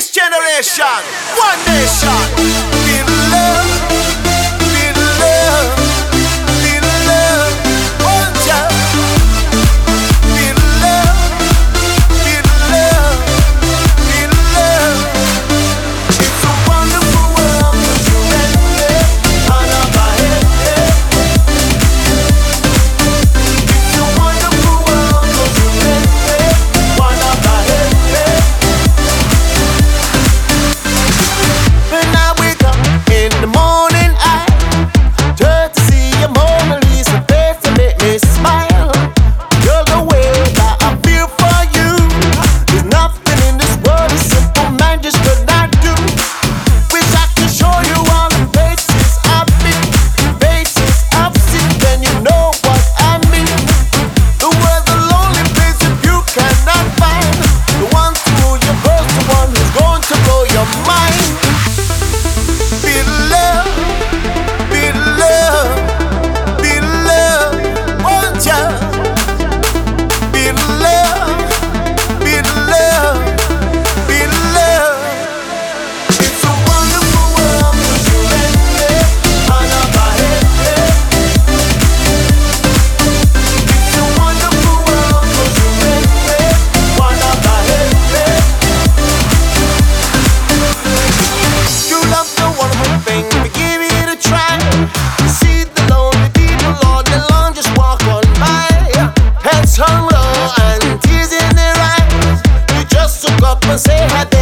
This generation, one nation. Just look